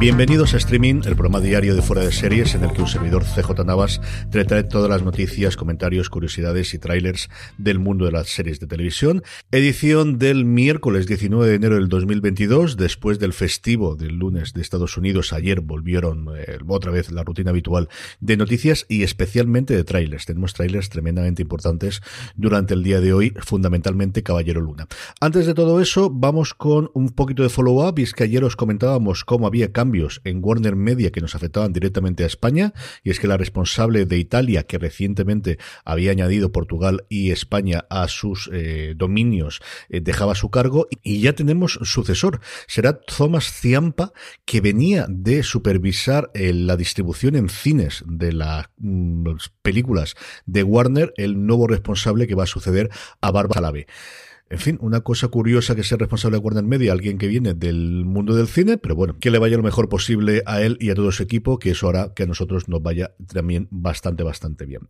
Bienvenidos a Streaming, el programa diario de Fuera de Series en el que un servidor CJ Navas trae todas las noticias, comentarios, curiosidades y trailers del mundo de las series de televisión. Edición del miércoles 19 de enero del 2022, después del festivo del lunes de Estados Unidos. Ayer volvieron eh, otra vez la rutina habitual de noticias y especialmente de trailers. Tenemos trailers tremendamente importantes durante el día de hoy, fundamentalmente Caballero Luna. Antes de todo eso, vamos con un poquito de follow-up y es que ayer os comentábamos cómo había cambios en Warner Media que nos afectaban directamente a España, y es que la responsable de Italia, que recientemente había añadido Portugal y España a sus eh, dominios, eh, dejaba su cargo, y ya tenemos sucesor. Será Thomas Ciampa, que venía de supervisar eh, la distribución en cines de las mm, películas de Warner, el nuevo responsable que va a suceder a Bárbara Lave. En fin, una cosa curiosa que sea responsable de Warner Media, alguien que viene del mundo del cine, pero bueno, que le vaya lo mejor posible a él y a todo su equipo, que eso hará que a nosotros nos vaya también bastante, bastante bien.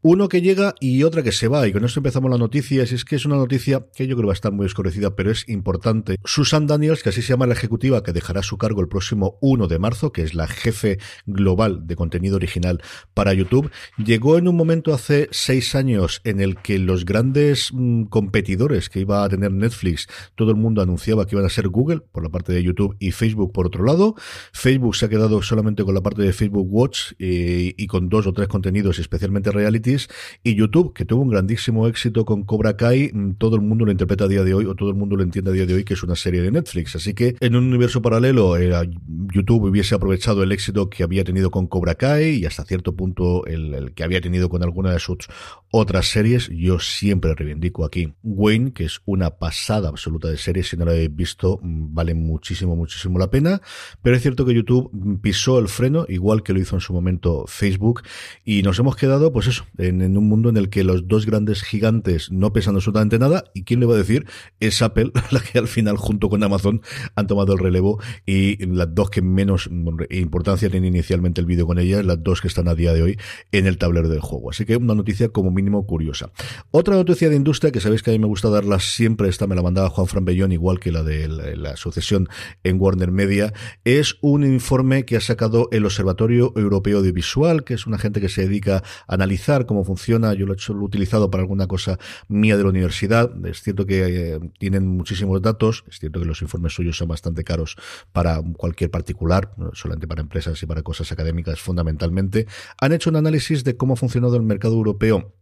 Uno que llega y otra que se va, y con esto empezamos la noticia, y es que es una noticia que yo creo va a estar muy desconocida, pero es importante. Susan Daniels, que así se llama la ejecutiva, que dejará su cargo el próximo 1 de marzo, que es la jefe global de contenido original para YouTube, llegó en un momento hace seis años en el que los grandes mm, competidores que iba a tener Netflix, todo el mundo anunciaba que iban a ser Google por la parte de YouTube y Facebook por otro lado. Facebook se ha quedado solamente con la parte de Facebook Watch eh, y con dos o tres contenidos, especialmente realities. Y YouTube, que tuvo un grandísimo éxito con Cobra Kai, mm, todo el mundo lo interpreta a día de hoy o todo el mundo lo entiende a día de hoy que es una serie de Netflix. Así que en un universo paralelo, YouTube hubiese aprovechado el éxito que había tenido con Cobra Kai y hasta cierto punto el, el que había tenido con alguna de sus otras series. Yo siempre reivindico aquí Wayne, que es una pasada absoluta de serie. Si no la habéis visto, mm, vale muchísimo, muchísimo la pena. Pero es cierto que YouTube pisó el freno, igual que lo hizo en su momento Facebook, y nos hemos quedado, pues eso, en, un mundo en el que los dos grandes gigantes no pesan absolutamente nada. ¿Y quién le va a decir? Es Apple, la que al final, junto con Amazon, han tomado el relevo y las dos que menos importancia tienen inicialmente el vídeo con ellas, las dos que están a día de hoy en el tablero del juego. Así que una noticia como mínimo curiosa. Otra noticia de industria que sabéis que a mí me gusta darlas siempre esta me la mandaba Juan Fran Bellón, igual que la de la, sucesión en Warner Media, es un informe que ha sacado el Observatorio Europeo Audiovisual, que es una gente que se dedica a analizar cómo funciona. Yo lo he, hecho, lo he utilizado para alguna cosa mía de la universidad. Es cierto que eh, tienen muchísimos datos, es cierto que los informes suyos son bastante caros para cualquier particular, solamente para empresas y para cosas académicas fundamentalmente. Han hecho un análisis de cómo ha funcionado el mercado europeo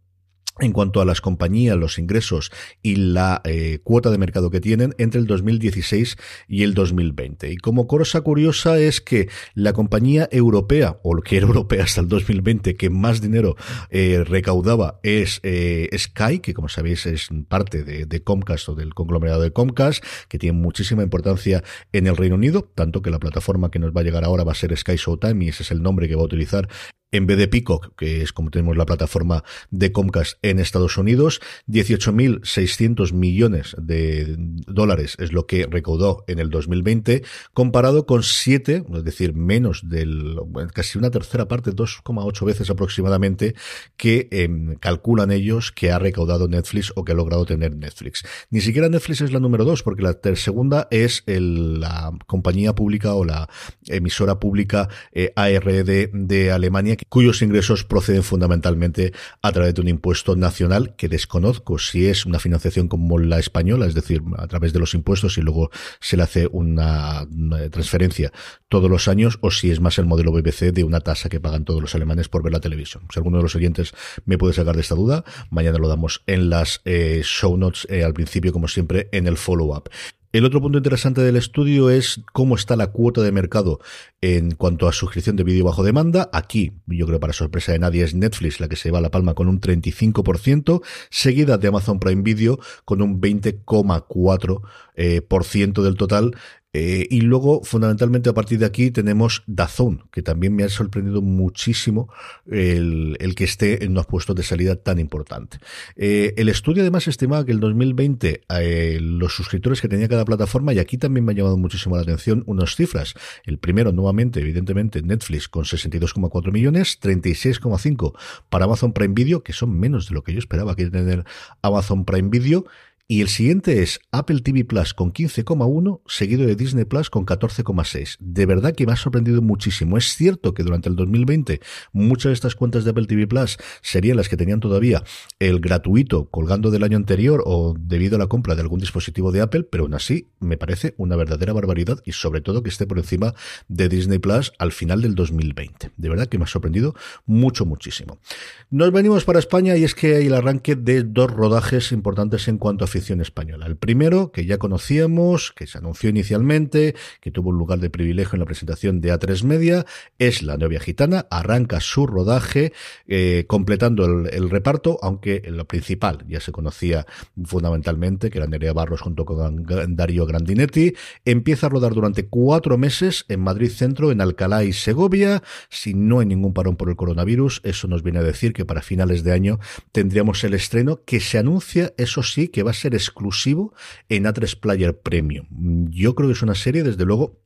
en cuanto a las compañías, los ingresos y la eh, cuota de mercado que tienen entre el 2016 y el 2020. Y como cosa curiosa es que la compañía europea, o que era europea hasta el 2020, que más dinero eh, recaudaba es eh, Sky, que como sabéis es parte de, de, Comcast o del conglomerado de Comcast, que tiene muchísima importancia en el Reino Unido, tanto que la plataforma que nos va a llegar ahora va a ser Sky Showtime y ese es el nombre que va a utilizar en vez de Peacock, que es como tenemos la plataforma de Comcast en Estados Unidos, 18.600 millones de dólares es lo que recaudó en el 2020, comparado con 7, es decir, menos del, casi una tercera parte, 2,8 veces aproximadamente, que em, calculan ellos que ha recaudado Netflix o que ha logrado tener Netflix. Ni siquiera Netflix es la número 2, porque la segunda es la compañía pública o la emisora pública eh, ARD de Alemania, cuyos ingresos proceden fundamentalmente a través de un impuesto nacional que desconozco si es una financiación como la española, es decir, a través de los impuestos y luego se le hace una, transferencia todos los años, o si es más el modelo BBC de una tasa que pagan todos los alemanes por ver la televisión. Si alguno de los oyentes me puede sacar de esta duda, mañana lo damos en las eh, show notes eh, al principio, como siempre, en el follow-up. El otro punto interesante del estudio es cómo está la cuota de mercado en cuanto a suscripción de vídeo bajo demanda. Aquí, yo creo para sorpresa de nadie, es Netflix la que se va a la palma con un 35%, seguida de Amazon Prime Video con un 20,4% eh, del total, eh, y luego, fundamentalmente, a partir de aquí tenemos Dazón, que también me ha sorprendido muchísimo el, que esté en unos puestos de salida tan importante. Eh, el estudio además estimaba que el 2020 eh, los suscriptores que tenía cada plataforma, y aquí también me ha llamado muchísimo la atención unas cifras. El primero, nuevamente, evidentemente, Netflix con 62,4 millones, 36,5 para Amazon Prime Video, que son menos de lo que yo esperaba que tener Amazon Prime Video. Y el siguiente es Apple TV Plus con 15,1, seguido de Disney Plus con 14,6. De verdad que me ha sorprendido muchísimo. Es cierto que durante el 2020 muchas de estas cuentas de Apple TV Plus serían las que tenían todavía el gratuito colgando del año anterior o debido a la compra de algún dispositivo de Apple, pero aún así me parece una verdadera barbaridad y sobre todo que esté por encima de Disney Plus al final del 2020. De verdad que me ha sorprendido mucho, muchísimo. Nos venimos para España y es que hay el arranque de dos rodajes importantes en cuanto a española. El primero, que ya conocíamos, que se anunció inicialmente, que tuvo un lugar de privilegio en la presentación de A3 Media, es La novia gitana, arranca su rodaje, eh, completando el, reparto, aunque lo principal ya se conocía fundamentalmente, que era Nerea Barros junto con Darío Grandinetti, empieza a rodar durante cuatro meses en Madrid Centro, en Alcalá y Segovia, si no hay ningún parón por el coronavirus, eso nos viene a decir que para finales de año tendríamos el estreno que se anuncia, eso sí, que va a ser exclusivo en A3 Player Premium. Yo creo que es una serie, desde luego,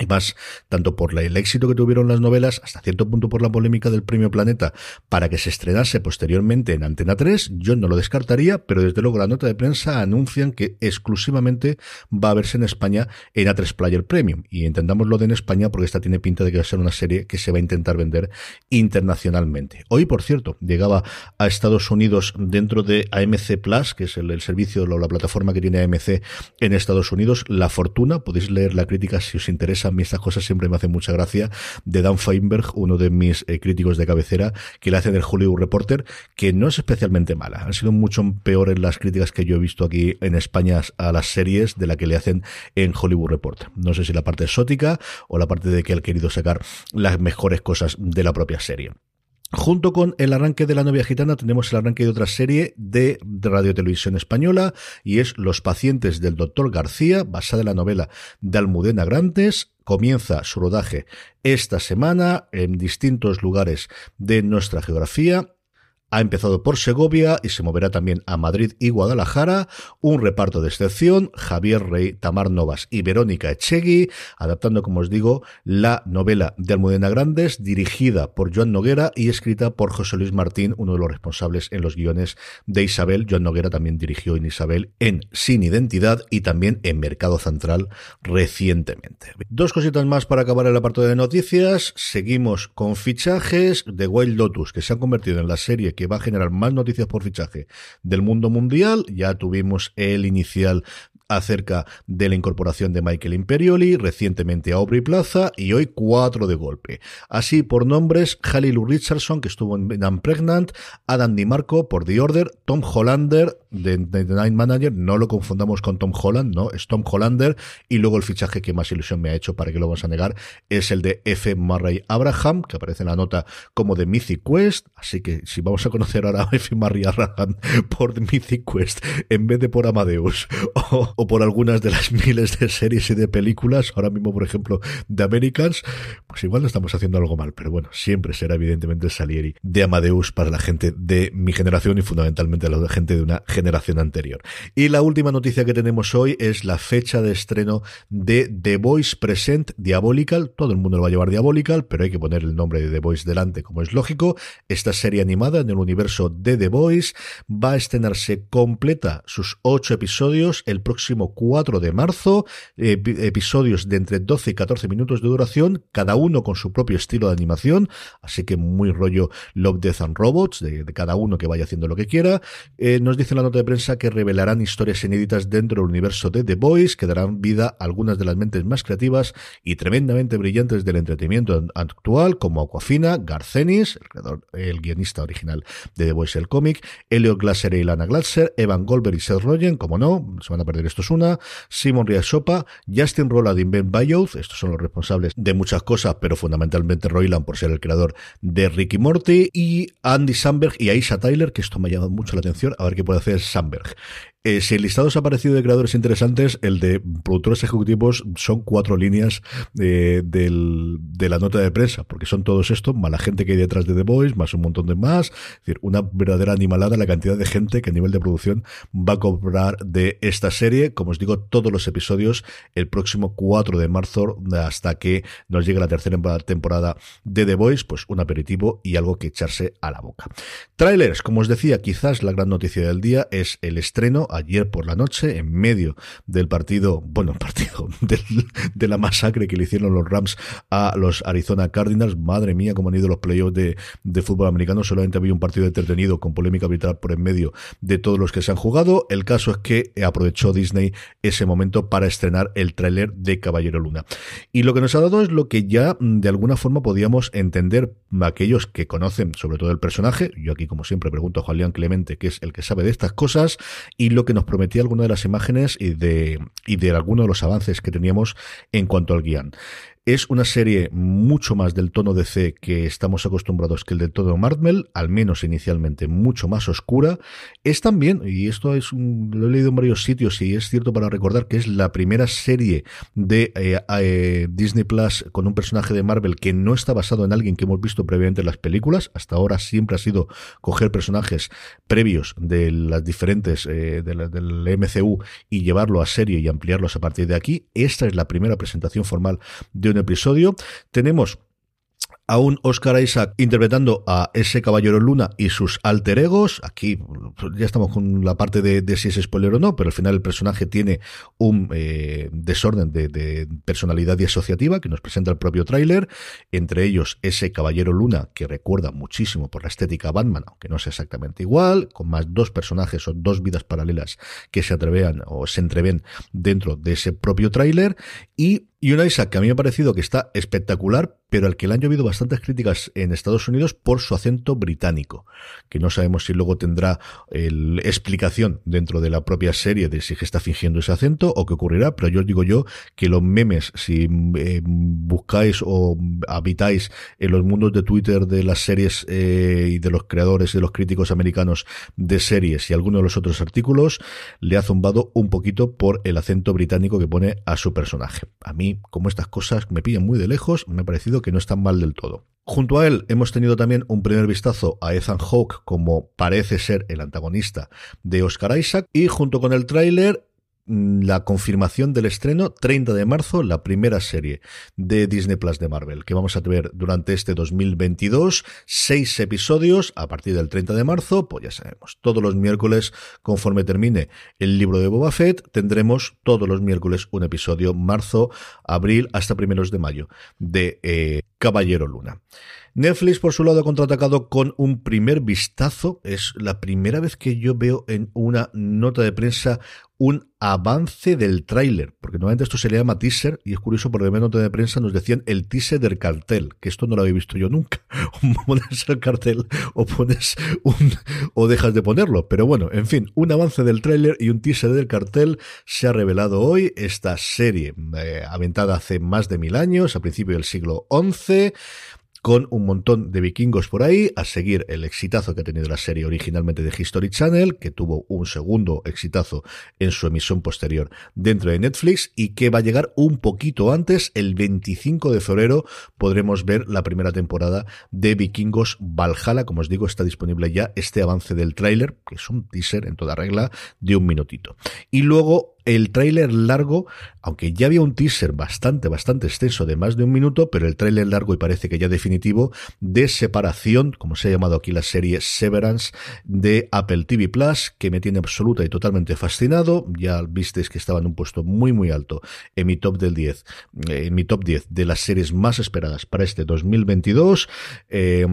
y más tanto por el éxito que tuvieron las novelas, hasta cierto punto por la polémica del Premio Planeta, para que se estrenase posteriormente en Antena 3, yo no lo descartaría, pero desde luego la nota de prensa anuncian que exclusivamente va a verse en España en A3 Player Premium. Y entendamos de en España porque esta tiene pinta de que va a ser una serie que se va a intentar vender internacionalmente. Hoy, por cierto, llegaba a Estados Unidos dentro de AMC Plus, que es el, servicio o la plataforma que tiene AMC en Estados Unidos, La Fortuna. Podéis leer la crítica si os interesa a mí estas cosas siempre me hacen mucha gracia, de Dan Feinberg, uno de mis eh, críticos de cabecera, que le hace del Hollywood Reporter, que no es especialmente mala. Han sido mucho peores las críticas que yo he visto aquí en España a las series de la que le hacen en Hollywood Reporter. No sé si la parte exótica o la parte de que han querido sacar las mejores cosas de la propia serie. Junto con el arranque de la novia gitana tenemos el arranque de otra serie de Radio Televisión Española y es Los pacientes del doctor García, basada en la novela de Almudena Grantes. Comienza su rodaje esta semana en distintos lugares de nuestra geografía ha empezado por Segovia y se moverá también a Madrid y Guadalajara. Un reparto de excepción, Javier Rey, Tamar Novas y Verónica Echegui, adaptando, como os digo, la novela de Almudena Grandes, dirigida por Joan Noguera y escrita por José Luis Martín, uno de los responsables en los guiones de Isabel. Joan Noguera también dirigió en Isabel en Sin Identidad y también en Mercado Central recientemente. Dos cositas más para acabar el apartado de noticias. Seguimos con fichajes de Wild Lotus, que se han convertido en la serie que va a generar más noticias por fichaje del mundo mundial. Ya tuvimos el inicial acerca de la incorporación de Michael Imperioli, recientemente a Aubrey Plaza y hoy cuatro de golpe. Así por nombres, Halilu Richardson, que estuvo en I'm Pregnant, Adam DiMarco por The Order, Tom Hollander de, The Night Manager, no lo confundamos con Tom Holland, no, es Tom Hollander y luego el fichaje que más ilusión me ha hecho, para que lo vamos a negar, es el de F. Murray Abraham, que aparece en la nota como de Mythic Quest, así que si vamos a conocer ahora a F. Murray Abraham por Mythic Quest en vez de por Amadeus o, o por algunas de las miles de series y de películas, ahora mismo, por ejemplo, de Americans, pues igual no estamos haciendo algo mal, pero bueno, siempre será evidentemente Salieri de Amadeus para la gente de mi generación y fundamentalmente la gente de una generación anterior. Y la última noticia que tenemos hoy es la fecha de estreno de The Voice Present Diabolical. Todo el mundo lo va a llevar Diabolical, pero hay que poner el nombre de The Voice delante, como es lógico. Esta serie animada en el universo de The Voice va a estrenarse completa sus ocho episodios el próximo próximo 4 de marzo, episodios de entre 12 y 14 minutos de duración, cada uno con su propio estilo de animación, así que muy rollo Love, Death and Robots, de, cada uno que vaya haciendo lo que quiera. Eh, nos dice la nota de prensa que revelarán historias inéditas dentro del universo de The Boys, que darán vida a algunas de las mentes más creativas y tremendamente brillantes del entretenimiento actual, como Aquafina, Garcenis, el, guionista original de The Boys, el cómic, Elliot Glasser y Lana Glasser, Evan Goldberg y Seth Rogen, como no, se van a perder es una, Simon Riasopa, Justin Roland y Ben Bayoth, estos son los responsables de muchas cosas, pero fundamentalmente Roiland por ser el creador de Ricky Morty, y Andy Samberg y Aisha Tyler, que esto me ha llamado mucho la atención, a ver qué puede hacer Samberg. Eh, si el listado se ha parecido de creadores interesantes, el de productores ejecutivos son cuatro líneas eh, de la nota de prensa, porque son todos estos, más la gente que hay detrás de The Voice, más un montón de más. Es decir, una verdadera animalada la cantidad de gente que a nivel de producción va a cobrar de esta serie. Como os digo, todos los episodios el próximo 4 de marzo, hasta que nos llegue la tercera temporada de The Voice, pues un aperitivo y algo que echarse a la boca. Trailers, como os decía, quizás la gran noticia del día es el estreno ayer por la noche, en medio del partido, bueno, partido, de la masacre que le hicieron los Rams a los Arizona Cardinals. Madre mía, cómo han ido los playoffs de, de fútbol americano. Solamente había un partido entretenido con polémica vital por en medio de todos los que se han jugado. El caso es que aprovechó Disney ese momento para estrenar el tráiler de Caballero Luna. Y lo que nos ha dado es lo que ya mm, de alguna forma podíamos entender aquellos que conocen sobre todo el personaje. Yo aquí, como siempre, pregunto a Juan Clemente, que es el que sabe de estas cosas, y lo que nos prometía alguna de las imágenes y de, y de alguno de los avances que teníamos en cuanto al guion. Es una serie mucho más del tono de C que estamos acostumbrados que el del tono Marvel, al menos inicialmente mucho más oscura. Es también, y esto es lo he leído en varios sitios y es cierto para recordar que es la primera serie de eh, eh, Disney Plus con un personaje de Marvel que no está basado en alguien que hemos visto previamente en las películas. Hasta ahora siempre ha sido coger personajes previos de las diferentes eh, del MCU y llevarlo a serie y ampliarlos a partir de aquí. Esta es la primera presentación formal de episodio. Tenemos a un Oscar Isaac interpretando a ese Caballero Luna y sus alter egos. Aquí ya estamos con la parte de, si es spoiler o no, pero al final el personaje tiene un eh, desorden de, personalidad y asociativa que nos presenta el propio tráiler. Entre ellos ese Caballero Luna que recuerda muchísimo por la estética Batman, aunque no sea exactamente igual, con más dos personajes o dos vidas paralelas que se atrevean o se entreven dentro de ese propio tráiler y y una Isaac que a mí me ha parecido que está espectacular, pero al que le han llovido bastantes críticas en Estados Unidos por su acento británico, que no sabemos si luego tendrá el, explicación dentro de la propia serie de si está fingiendo ese acento o qué ocurrirá, pero yo os digo yo que los memes, si eh, buscáis o habitáis en los mundos de Twitter de las series eh, y de los creadores y de los críticos americanos de series y algunos de los otros artículos, le ha zumbado un poquito por el acento británico que pone a su personaje. A mí como estas cosas me pillan muy de lejos, me ha parecido que no están mal del todo. Junto a él hemos tenido también un primer vistazo a Ethan Hawke como parece ser el antagonista de Oscar Isaac y junto con el tráiler la confirmación del estreno 30 de marzo, la primera serie de Disney Plus de Marvel, que vamos a ver durante este 2022, seis episodios a partir del 30 de marzo, pues ya sabemos, todos los miércoles, conforme termine el libro de Boba Fett, tendremos todos los miércoles un episodio, marzo, abril, hasta primeros de mayo, de eh, Caballero Luna. Netflix, por su lado, ha contraatacado con un primer vistazo. Es la primera vez que yo veo en una nota de prensa un avance del tráiler, porque normalmente esto se le llama teaser, y es curioso porque en la nota de prensa nos decían el teaser del cartel, que esto no lo había visto yo nunca. O pones el cartel o pones un, o dejas de ponerlo. Pero bueno, en fin, un avance del tráiler y un teaser del cartel se ha revelado hoy. Esta serie, eh, aventada hace más de mil años, a principios del siglo XI, con un montón de vikingos por ahí, a seguir el exitazo que ha tenido la serie originalmente de History Channel, que tuvo un segundo exitazo en su emisión posterior dentro de Netflix y que va a llegar un poquito antes, el 25 de febrero podremos ver la primera temporada de Vikingos Valhalla, como os digo, está disponible ya este avance del tráiler, que es un teaser en toda regla de un minutito. Y luego el tráiler largo, aunque ya había un teaser bastante, bastante extenso de más de un minuto, pero el tráiler largo y parece que ya definitivo de separación, como se ha llamado aquí la serie Severance de Apple TV Plus, que me tiene absoluta y totalmente fascinado. Ya visteis que estaba en un puesto muy, muy alto en mi top del 10, eh, en mi top 10 de las series más esperadas para este 2022. Eh,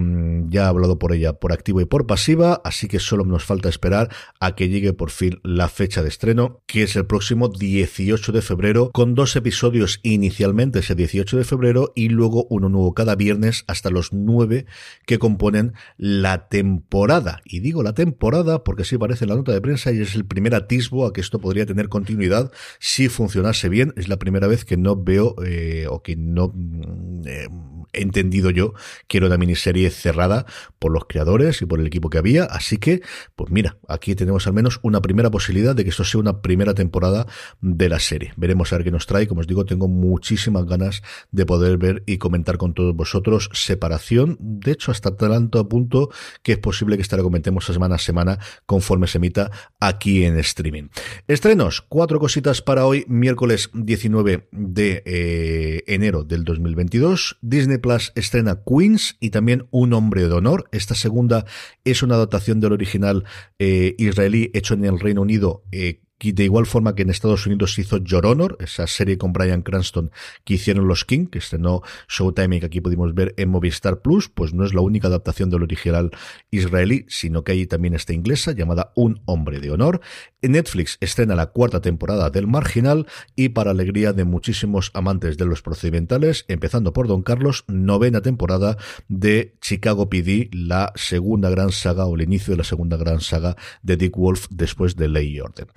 ya he hablado por ella por activo y por pasiva, así que solo nos falta esperar a que llegue por fin la fecha de estreno, que es el próximo 18 de febrero, con dos episodios inicialmente ese 18 de febrero y luego uno nuevo cada viernes hasta los nueve que componen la temporada. Y digo la temporada porque así parece la nota de prensa y es el primer atisbo a que esto podría tener continuidad si funcionase bien. Es la primera vez que no veo eh, o que no mm, eh, he entendido yo que era una miniserie cerrada por los creadores y por el equipo que había. Así que, pues mira, aquí tenemos al menos una primera posibilidad de que esto sea una primera temporada de la serie. Veremos a ver qué nos trae. Como os digo, tengo muchísimas ganas de poder ver y comentar con todos vosotros separación. De hecho, hasta tanto punto que es posible que esta la comentemos semana a semana conforme se emita aquí en streaming. Estrenos, cuatro cositas para hoy, miércoles 19 de eh, enero del 2022. Disney Plus estrena Queens y también Un hombre de honor. Esta segunda es una adaptación del original eh, israelí hecho en el Reino Unido eh, de igual forma que en Estados Unidos hizo Your Honor, esa serie con Brian Cranston que hicieron los King, que estrenó Showtime y que aquí pudimos ver en Movistar Plus, pues no es la única adaptación del original israelí, sino que hay también esta inglesa llamada Un Hombre de Honor. En Netflix estrena la cuarta temporada del Marginal y para alegría de muchísimos amantes de los procedimentales, empezando por Don Carlos, novena temporada de Chicago PD, la segunda gran saga o el inicio de la segunda gran saga de Dick Wolf después de Ley y Orden.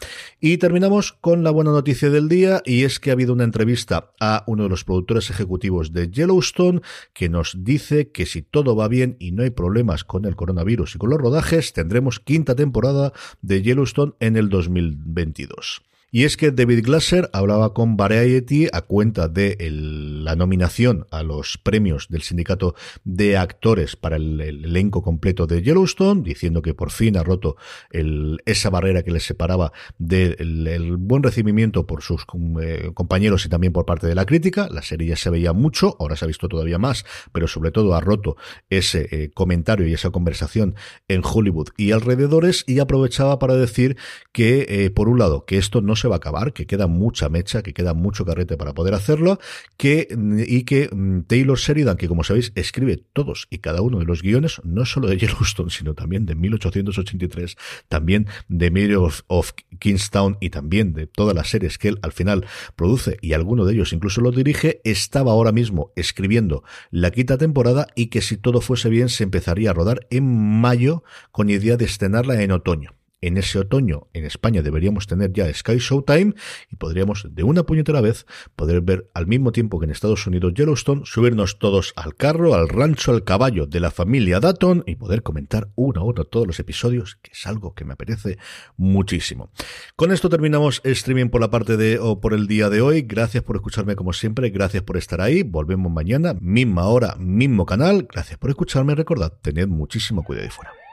Y terminamos con la buena noticia del día y es que ha habido una entrevista a uno de los productores ejecutivos de Yellowstone que nos dice que si todo va bien y no hay problemas con el coronavirus y con los rodajes, tendremos quinta temporada de Yellowstone en el 2022. Y es que David Glasser hablaba con Variety a cuenta de la nominación a los premios del sindicato de actores para el, elenco completo de Yellowstone, diciendo que por fin ha roto esa barrera que les separaba del buen recibimiento por sus eh, compañeros y también por parte de la crítica. La serie ya se veía mucho, ahora se ha visto todavía más, pero sobre todo ha roto ese eh, comentario y esa conversación en Hollywood y alrededores y aprovechaba para decir que, eh, por un lado, que esto no se va a acabar, que queda mucha mecha, que queda mucho carrete para poder hacerlo, que, y que mm, Taylor Sheridan, que como sabéis, escribe todos y cada uno de los guiones, no solo de Yellowstone, sino también de 1883, también de Mary of, of Kingstown y también de todas las series que él al final produce y alguno de ellos incluso lo dirige, estaba ahora mismo escribiendo la quinta temporada y que si todo fuese bien se empezaría a rodar en mayo con idea de estrenarla en otoño en ese otoño en España deberíamos tener ya Sky Showtime y podríamos de una puñetera vez poder ver al mismo tiempo que en Estados Unidos Yellowstone, subirnos todos al carro, al rancho, al caballo de la familia Datton y poder comentar uno a uno todos los episodios, que es algo que me apetece muchísimo. Con esto terminamos streaming por la parte de o por el día de hoy. Gracias por escucharme como siempre, gracias por estar ahí. Volvemos mañana, misma hora, mismo canal. Gracias por escucharme. Recordad, tened muchísimo cuidado y fuera.